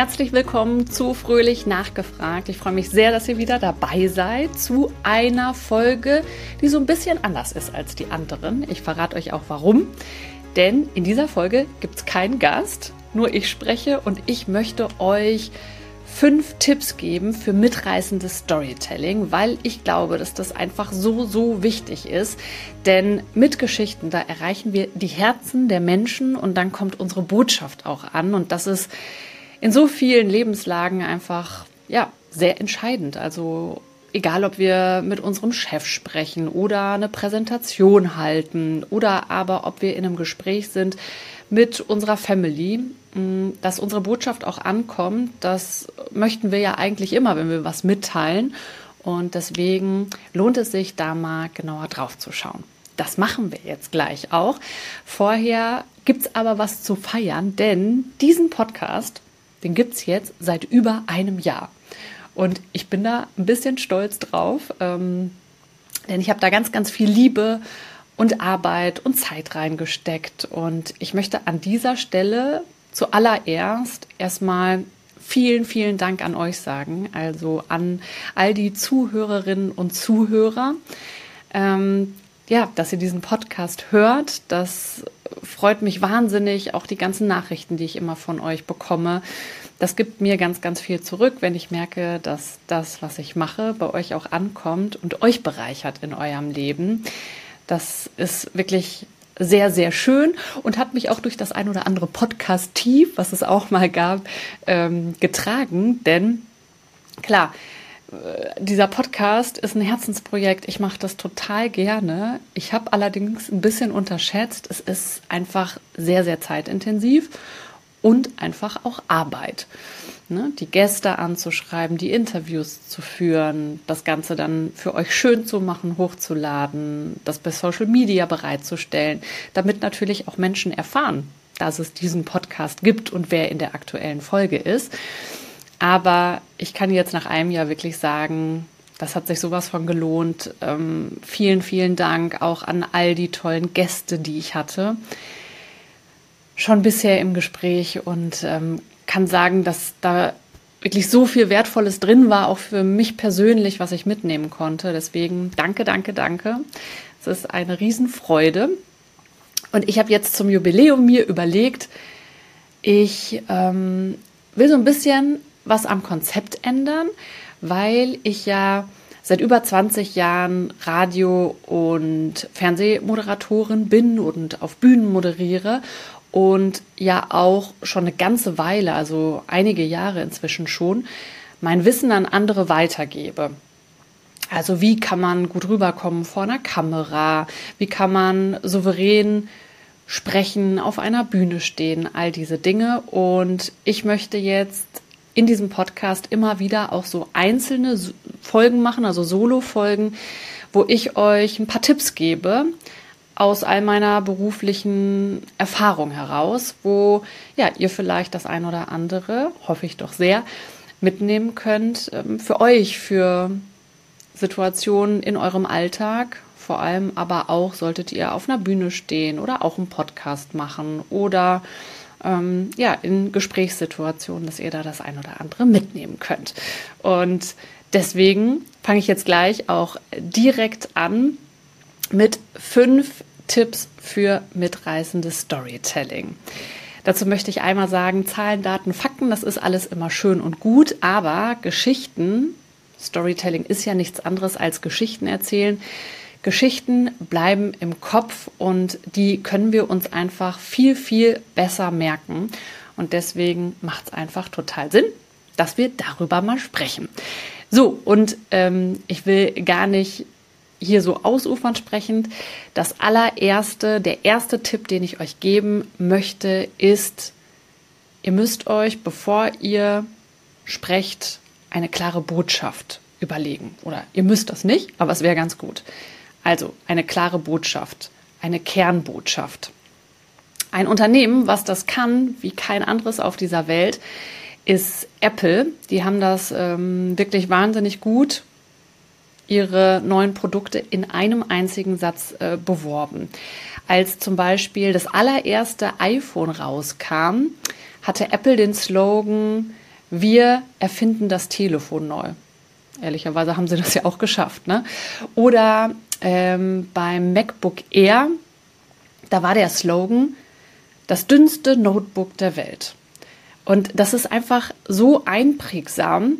Herzlich willkommen zu Fröhlich Nachgefragt. Ich freue mich sehr, dass ihr wieder dabei seid zu einer Folge, die so ein bisschen anders ist als die anderen. Ich verrate euch auch warum. Denn in dieser Folge gibt es keinen Gast, nur ich spreche und ich möchte euch fünf Tipps geben für mitreißendes Storytelling, weil ich glaube, dass das einfach so, so wichtig ist. Denn mit Geschichten, da erreichen wir die Herzen der Menschen und dann kommt unsere Botschaft auch an. Und das ist in so vielen Lebenslagen einfach, ja, sehr entscheidend. Also egal ob wir mit unserem Chef sprechen oder eine Präsentation halten oder aber ob wir in einem Gespräch sind mit unserer Family, mm, dass unsere Botschaft auch ankommt, das möchten wir ja eigentlich immer, wenn wir was mitteilen. Und deswegen lohnt es sich, da mal genauer drauf zu schauen. Das machen wir jetzt gleich auch. Vorher gibt es aber was zu feiern, denn diesen Podcast, den gibt es jetzt seit über einem Jahr. Und ich bin da ein bisschen stolz drauf, ähm, denn ich habe da ganz, ganz viel Liebe und Arbeit und Zeit reingesteckt. Und ich möchte an dieser Stelle zuallererst erstmal vielen, vielen Dank an euch sagen, also an all die Zuhörerinnen und Zuhörer. Ähm, ja, dass ihr diesen Podcast hört, das freut mich wahnsinnig. Auch die ganzen Nachrichten, die ich immer von euch bekomme. Das gibt mir ganz, ganz viel zurück, wenn ich merke, dass das, was ich mache, bei euch auch ankommt und euch bereichert in eurem Leben. Das ist wirklich sehr, sehr schön und hat mich auch durch das ein oder andere Podcast-Tief, was es auch mal gab, ähm, getragen. Denn klar, dieser Podcast ist ein Herzensprojekt. Ich mache das total gerne. Ich habe allerdings ein bisschen unterschätzt, es ist einfach sehr, sehr zeitintensiv und einfach auch Arbeit. Ne? Die Gäste anzuschreiben, die Interviews zu führen, das Ganze dann für euch schön zu machen, hochzuladen, das bei Social Media bereitzustellen, damit natürlich auch Menschen erfahren, dass es diesen Podcast gibt und wer in der aktuellen Folge ist. Aber ich kann jetzt nach einem Jahr wirklich sagen, das hat sich sowas von gelohnt. Ähm, vielen, vielen Dank auch an all die tollen Gäste, die ich hatte. Schon bisher im Gespräch und ähm, kann sagen, dass da wirklich so viel Wertvolles drin war, auch für mich persönlich, was ich mitnehmen konnte. Deswegen danke, danke, danke. Es ist eine Riesenfreude. Und ich habe jetzt zum Jubiläum mir überlegt, ich ähm, will so ein bisschen was am Konzept ändern, weil ich ja seit über 20 Jahren Radio- und Fernsehmoderatorin bin und auf Bühnen moderiere und ja auch schon eine ganze Weile, also einige Jahre inzwischen schon, mein Wissen an andere weitergebe. Also wie kann man gut rüberkommen vor einer Kamera? Wie kann man souverän sprechen, auf einer Bühne stehen? All diese Dinge. Und ich möchte jetzt in diesem Podcast immer wieder auch so einzelne Folgen machen, also Solo-Folgen, wo ich euch ein paar Tipps gebe aus all meiner beruflichen Erfahrung heraus, wo ja ihr vielleicht das ein oder andere, hoffe ich doch sehr, mitnehmen könnt ähm, für euch, für Situationen in eurem Alltag, vor allem aber auch solltet ihr auf einer Bühne stehen oder auch einen Podcast machen oder ähm, ja, in Gesprächssituationen, dass ihr da das ein oder andere mitnehmen könnt. Und deswegen fange ich jetzt gleich auch direkt an mit fünf Tipps für mitreißendes Storytelling. Dazu möchte ich einmal sagen, Zahlen, Daten, Fakten, das ist alles immer schön und gut, aber Geschichten, Storytelling ist ja nichts anderes als Geschichten erzählen, Geschichten bleiben im Kopf und die können wir uns einfach viel, viel besser merken. Und deswegen macht es einfach total Sinn, dass wir darüber mal sprechen. So, und ähm, ich will gar nicht hier so ausufernd sprechend. Das allererste, der erste Tipp, den ich euch geben möchte, ist, ihr müsst euch, bevor ihr sprecht, eine klare Botschaft überlegen. Oder ihr müsst das nicht, aber es wäre ganz gut. Also eine klare Botschaft, eine Kernbotschaft. Ein Unternehmen, was das kann, wie kein anderes auf dieser Welt, ist Apple. Die haben das ähm, wirklich wahnsinnig gut, ihre neuen Produkte in einem einzigen Satz äh, beworben. Als zum Beispiel das allererste iPhone rauskam, hatte Apple den Slogan wir erfinden das Telefon neu. Ehrlicherweise haben sie das ja auch geschafft. Ne? Oder ähm, beim MacBook Air, da war der Slogan, das dünnste Notebook der Welt. Und das ist einfach so einprägsam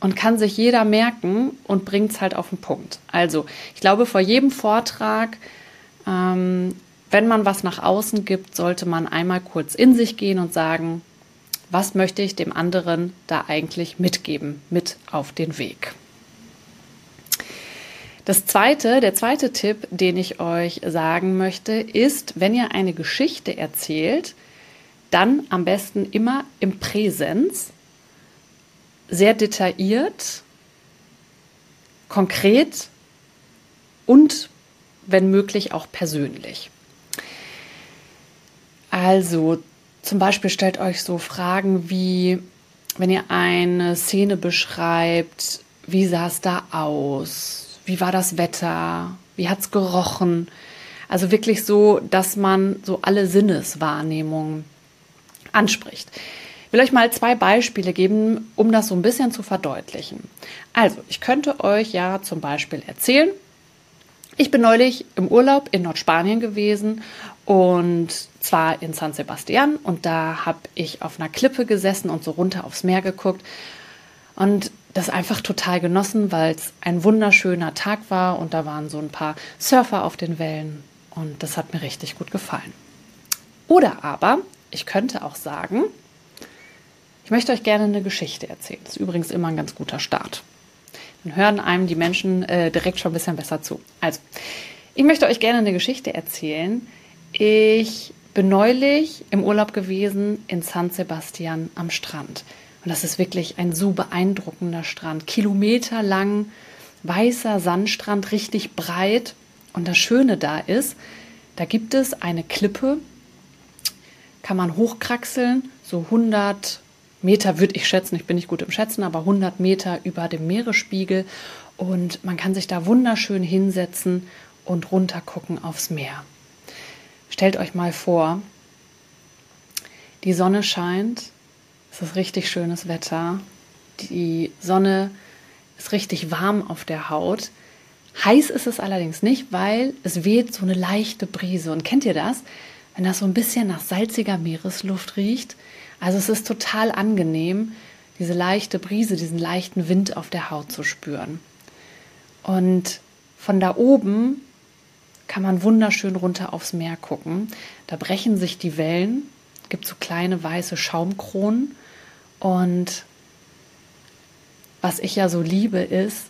und kann sich jeder merken und bringt es halt auf den Punkt. Also, ich glaube, vor jedem Vortrag, ähm, wenn man was nach außen gibt, sollte man einmal kurz in sich gehen und sagen, was möchte ich dem anderen da eigentlich mitgeben, mit auf den Weg. Das zweite, der zweite Tipp, den ich euch sagen möchte, ist, wenn ihr eine Geschichte erzählt, dann am besten immer im Präsens, sehr detailliert, konkret und wenn möglich auch persönlich. Also zum Beispiel stellt euch so Fragen wie, wenn ihr eine Szene beschreibt, wie sah es da aus? Wie war das Wetter? Wie hat es gerochen? Also wirklich so, dass man so alle Sinneswahrnehmungen anspricht. Ich will euch mal zwei Beispiele geben, um das so ein bisschen zu verdeutlichen. Also, ich könnte euch ja zum Beispiel erzählen, ich bin neulich im Urlaub in Nordspanien gewesen und zwar in San Sebastian und da habe ich auf einer Klippe gesessen und so runter aufs Meer geguckt und das einfach total genossen, weil es ein wunderschöner Tag war und da waren so ein paar Surfer auf den Wellen und das hat mir richtig gut gefallen. Oder aber ich könnte auch sagen, ich möchte euch gerne eine Geschichte erzählen. Das ist übrigens immer ein ganz guter Start. Dann hören einem die Menschen äh, direkt schon ein bisschen besser zu. Also, ich möchte euch gerne eine Geschichte erzählen. Ich bin neulich im Urlaub gewesen in San Sebastian am Strand. Und das ist wirklich ein so beeindruckender Strand. Kilometerlang weißer Sandstrand, richtig breit. Und das Schöne da ist, da gibt es eine Klippe, kann man hochkraxeln, so 100 Meter würde ich schätzen, ich bin nicht gut im Schätzen, aber 100 Meter über dem Meeresspiegel und man kann sich da wunderschön hinsetzen und runtergucken aufs Meer. Stellt euch mal vor, die Sonne scheint, es ist richtig schönes Wetter, die Sonne ist richtig warm auf der Haut. Heiß ist es allerdings nicht, weil es weht so eine leichte Brise. Und kennt ihr das? Wenn das so ein bisschen nach salziger Meeresluft riecht, also es ist total angenehm, diese leichte Brise, diesen leichten Wind auf der Haut zu spüren. Und von da oben kann man wunderschön runter aufs Meer gucken. Da brechen sich die Wellen, gibt so kleine weiße Schaumkronen. Und was ich ja so liebe, ist,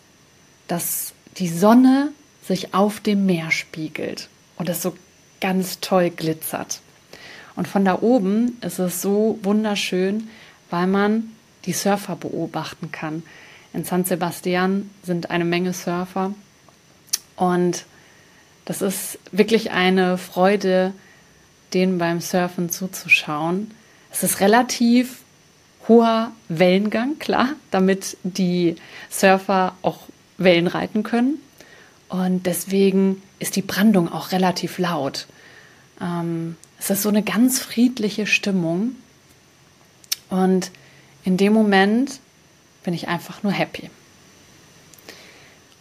dass die Sonne sich auf dem Meer spiegelt und es so ganz toll glitzert. Und von da oben ist es so wunderschön, weil man die Surfer beobachten kann. In San Sebastian sind eine Menge Surfer und das ist wirklich eine Freude, denen beim Surfen zuzuschauen. Es ist relativ hoher Wellengang, klar, damit die Surfer auch Wellen reiten können. Und deswegen ist die Brandung auch relativ laut. Ähm, es ist so eine ganz friedliche Stimmung. Und in dem Moment bin ich einfach nur happy.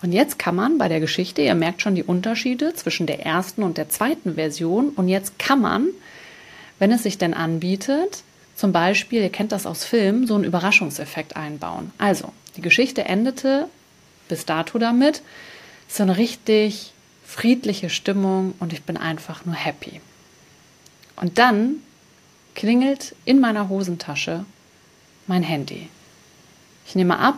Und jetzt kann man bei der Geschichte, ihr merkt schon die Unterschiede zwischen der ersten und der zweiten Version, und jetzt kann man, wenn es sich denn anbietet, zum Beispiel, ihr kennt das aus Filmen, so einen Überraschungseffekt einbauen. Also, die Geschichte endete bis dato damit, so eine richtig friedliche Stimmung und ich bin einfach nur happy. Und dann klingelt in meiner Hosentasche mein Handy. Ich nehme ab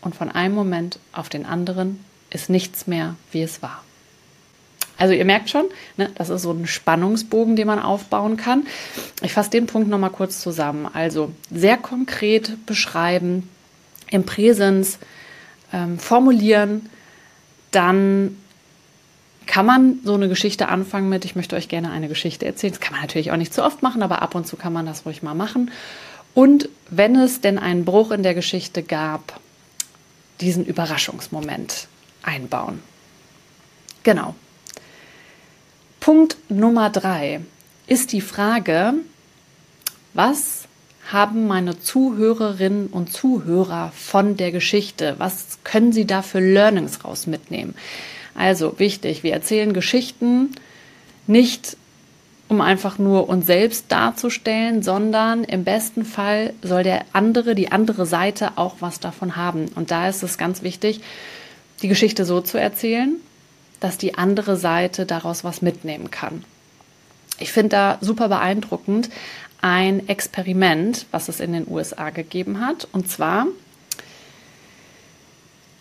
und von einem Moment auf den anderen ist nichts mehr, wie es war. Also ihr merkt schon, ne, das ist so ein Spannungsbogen, den man aufbauen kann. Ich fasse den Punkt nochmal kurz zusammen. Also sehr konkret beschreiben, im Präsens ähm, formulieren, dann kann man so eine Geschichte anfangen mit, ich möchte euch gerne eine Geschichte erzählen. Das kann man natürlich auch nicht zu oft machen, aber ab und zu kann man das ruhig mal machen. Und wenn es denn einen Bruch in der Geschichte gab, diesen Überraschungsmoment einbauen. Genau. Punkt Nummer drei ist die Frage, was haben meine Zuhörerinnen und Zuhörer von der Geschichte? Was können sie da für Learnings raus mitnehmen? Also wichtig, wir erzählen Geschichten nicht um einfach nur uns selbst darzustellen, sondern im besten Fall soll der andere, die andere Seite auch was davon haben. Und da ist es ganz wichtig, die Geschichte so zu erzählen, dass die andere Seite daraus was mitnehmen kann. Ich finde da super beeindruckend ein Experiment, was es in den USA gegeben hat. Und zwar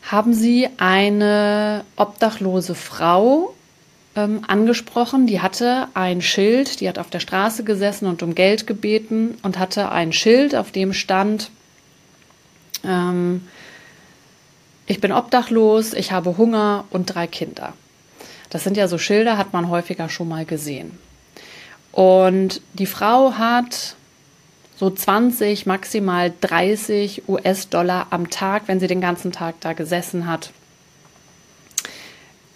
haben sie eine obdachlose Frau ähm, angesprochen. Die hatte ein Schild, die hat auf der Straße gesessen und um Geld gebeten und hatte ein Schild, auf dem stand, ähm, ich bin obdachlos, ich habe Hunger und drei Kinder. Das sind ja so Schilder, hat man häufiger schon mal gesehen. Und die Frau hat so 20, maximal 30 US-Dollar am Tag, wenn sie den ganzen Tag da gesessen hat,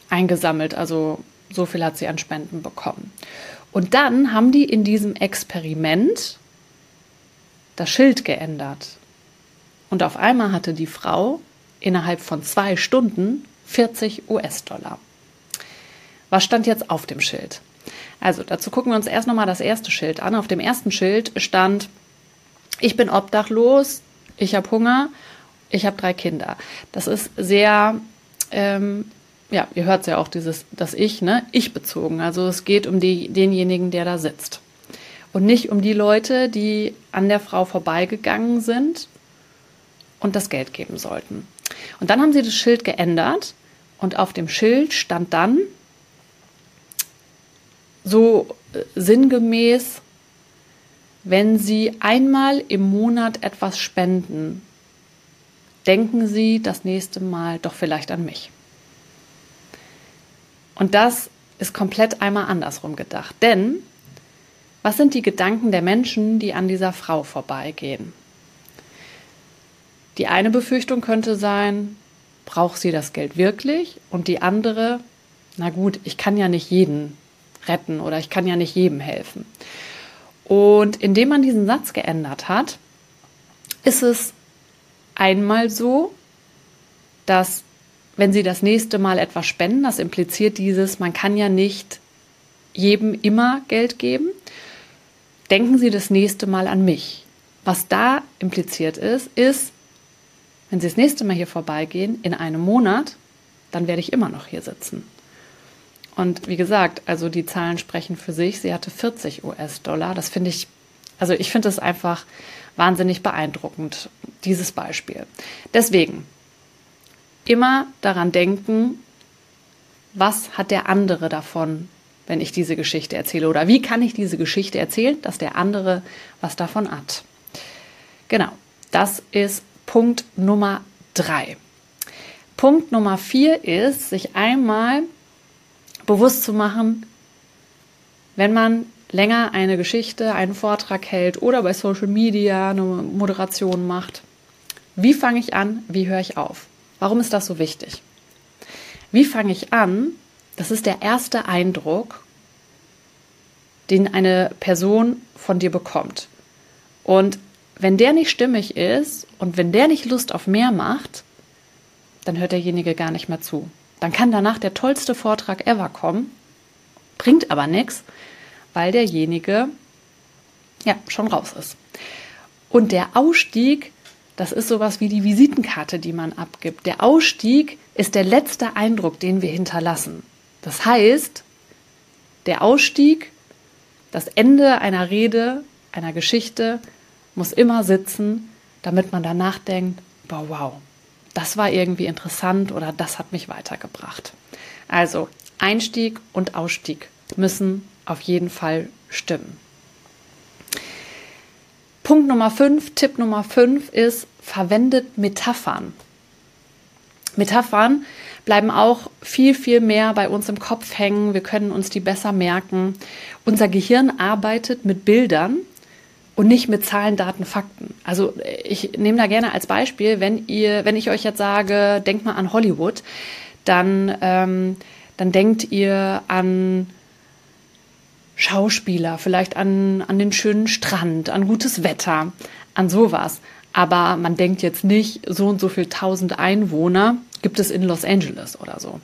eingesammelt. Also so viel hat sie an Spenden bekommen. Und dann haben die in diesem Experiment das Schild geändert. Und auf einmal hatte die Frau innerhalb von zwei Stunden 40 US-Dollar. Was stand jetzt auf dem Schild? Also dazu gucken wir uns erst nochmal das erste Schild an. Auf dem ersten Schild stand, ich bin obdachlos, ich habe Hunger, ich habe drei Kinder. Das ist sehr, ähm, ja, ihr hört es ja auch, dieses, das Ich, ne, ich bezogen. Also es geht um die, denjenigen, der da sitzt. Und nicht um die Leute, die an der Frau vorbeigegangen sind und das Geld geben sollten. Und dann haben sie das Schild geändert und auf dem Schild stand dann so äh, sinngemäß, wenn Sie einmal im Monat etwas spenden, denken Sie das nächste Mal doch vielleicht an mich. Und das ist komplett einmal andersrum gedacht. Denn was sind die Gedanken der Menschen, die an dieser Frau vorbeigehen? Die eine Befürchtung könnte sein, braucht sie das Geld wirklich? Und die andere, na gut, ich kann ja nicht jeden retten oder ich kann ja nicht jedem helfen. Und indem man diesen Satz geändert hat, ist es einmal so, dass wenn Sie das nächste Mal etwas spenden, das impliziert dieses, man kann ja nicht jedem immer Geld geben, denken Sie das nächste Mal an mich. Was da impliziert ist, ist, wenn Sie das nächste Mal hier vorbeigehen, in einem Monat, dann werde ich immer noch hier sitzen. Und wie gesagt, also die Zahlen sprechen für sich. Sie hatte 40 US-Dollar. Das finde ich, also ich finde es einfach wahnsinnig beeindruckend, dieses Beispiel. Deswegen immer daran denken, was hat der andere davon, wenn ich diese Geschichte erzähle? Oder wie kann ich diese Geschichte erzählen, dass der andere was davon hat? Genau, das ist Punkt Nummer drei. Punkt Nummer vier ist, sich einmal bewusst zu machen, wenn man länger eine Geschichte, einen Vortrag hält oder bei Social Media eine Moderation macht. Wie fange ich an? Wie höre ich auf? Warum ist das so wichtig? Wie fange ich an? Das ist der erste Eindruck, den eine Person von dir bekommt. Und wenn der nicht stimmig ist und wenn der nicht Lust auf mehr macht, dann hört derjenige gar nicht mehr zu. Dann kann danach der tollste Vortrag ever kommen, bringt aber nichts, weil derjenige ja schon raus ist. Und der Ausstieg, das ist sowas wie die Visitenkarte, die man abgibt. Der Ausstieg ist der letzte Eindruck, den wir hinterlassen. Das heißt, der Ausstieg, das Ende einer Rede, einer Geschichte muss immer sitzen, damit man danach denkt, boah, wow, das war irgendwie interessant oder das hat mich weitergebracht. Also Einstieg und Ausstieg müssen auf jeden Fall stimmen. Punkt Nummer 5, Tipp Nummer 5 ist, verwendet Metaphern. Metaphern bleiben auch viel, viel mehr bei uns im Kopf hängen. Wir können uns die besser merken. Unser Gehirn arbeitet mit Bildern und nicht mit Zahlen, Daten, Fakten. Also ich nehme da gerne als Beispiel, wenn ihr, wenn ich euch jetzt sage, denkt mal an Hollywood, dann, ähm, dann denkt ihr an Schauspieler, vielleicht an, an den schönen Strand, an gutes Wetter. an sowas. Aber man denkt jetzt nicht, so und so viel tausend Einwohner gibt es in Los Angeles oder so.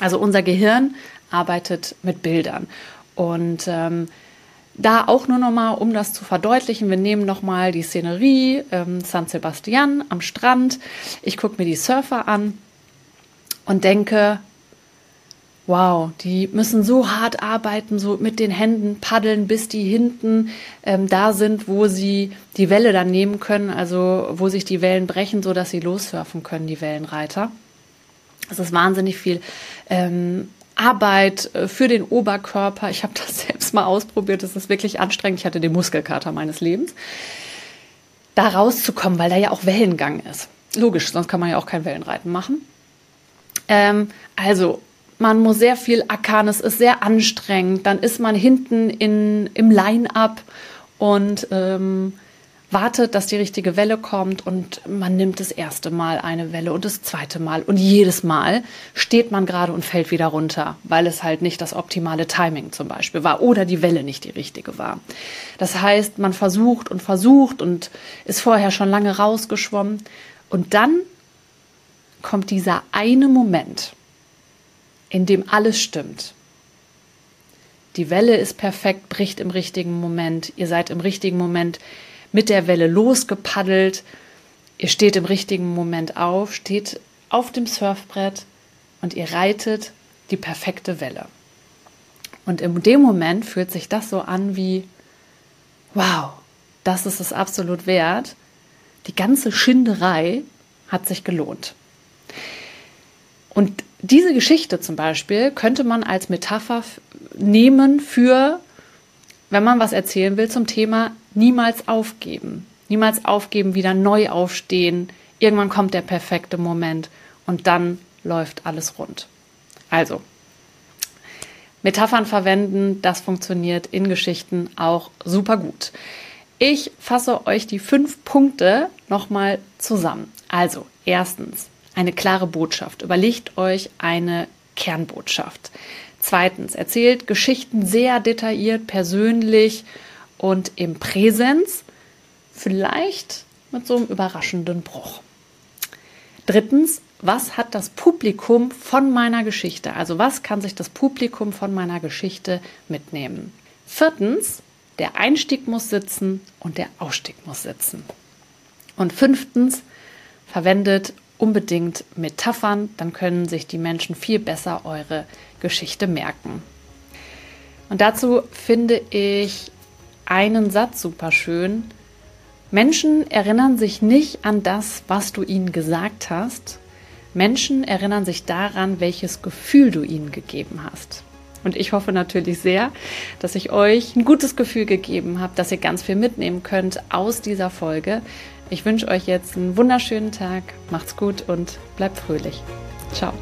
Also unser Gehirn arbeitet mit Bildern. Und ähm, da auch nur nochmal, um das zu verdeutlichen, wir nehmen nochmal die Szenerie, ähm, San Sebastian am Strand. Ich gucke mir die Surfer an und denke, wow, die müssen so hart arbeiten, so mit den Händen paddeln, bis die hinten ähm, da sind, wo sie die Welle dann nehmen können, also wo sich die Wellen brechen, so dass sie lossurfen können, die Wellenreiter. Das ist wahnsinnig viel ähm, Arbeit äh, für den Oberkörper. Ich habe das selbst mal ausprobiert. Das ist wirklich anstrengend. Ich hatte den Muskelkater meines Lebens. Da rauszukommen, weil da ja auch Wellengang ist. Logisch, sonst kann man ja auch kein Wellenreiten machen. Ähm, also, man muss sehr viel ackern, es ist sehr anstrengend. Dann ist man hinten in, im Line-up und ähm, wartet, dass die richtige Welle kommt und man nimmt das erste Mal eine Welle und das zweite Mal und jedes Mal steht man gerade und fällt wieder runter, weil es halt nicht das optimale Timing zum Beispiel war oder die Welle nicht die richtige war. Das heißt, man versucht und versucht und ist vorher schon lange rausgeschwommen und dann kommt dieser eine Moment, in dem alles stimmt. Die Welle ist perfekt, bricht im richtigen Moment, ihr seid im richtigen Moment mit der Welle losgepaddelt. Ihr steht im richtigen Moment auf, steht auf dem Surfbrett und ihr reitet die perfekte Welle. Und in dem Moment fühlt sich das so an wie, wow, das ist es absolut wert. Die ganze Schinderei hat sich gelohnt. Und diese Geschichte zum Beispiel könnte man als Metapher nehmen für, wenn man was erzählen will zum Thema niemals aufgeben. Niemals aufgeben, wieder neu aufstehen. Irgendwann kommt der perfekte Moment und dann läuft alles rund. Also, Metaphern verwenden, das funktioniert in Geschichten auch super gut. Ich fasse euch die fünf Punkte nochmal zusammen. Also, erstens, eine klare Botschaft. Überlegt euch eine Kernbotschaft. Zweitens, erzählt Geschichten sehr detailliert, persönlich und im Präsens, vielleicht mit so einem überraschenden Bruch. Drittens, was hat das Publikum von meiner Geschichte? Also was kann sich das Publikum von meiner Geschichte mitnehmen? Viertens, der Einstieg muss sitzen und der Ausstieg muss sitzen. Und fünftens, verwendet unbedingt Metaphern, dann können sich die Menschen viel besser eure Geschichte merken. Und dazu finde ich einen Satz super schön. Menschen erinnern sich nicht an das, was du ihnen gesagt hast. Menschen erinnern sich daran, welches Gefühl du ihnen gegeben hast. Und ich hoffe natürlich sehr, dass ich euch ein gutes Gefühl gegeben habe, dass ihr ganz viel mitnehmen könnt aus dieser Folge. Ich wünsche euch jetzt einen wunderschönen Tag, macht's gut und bleibt fröhlich. Ciao.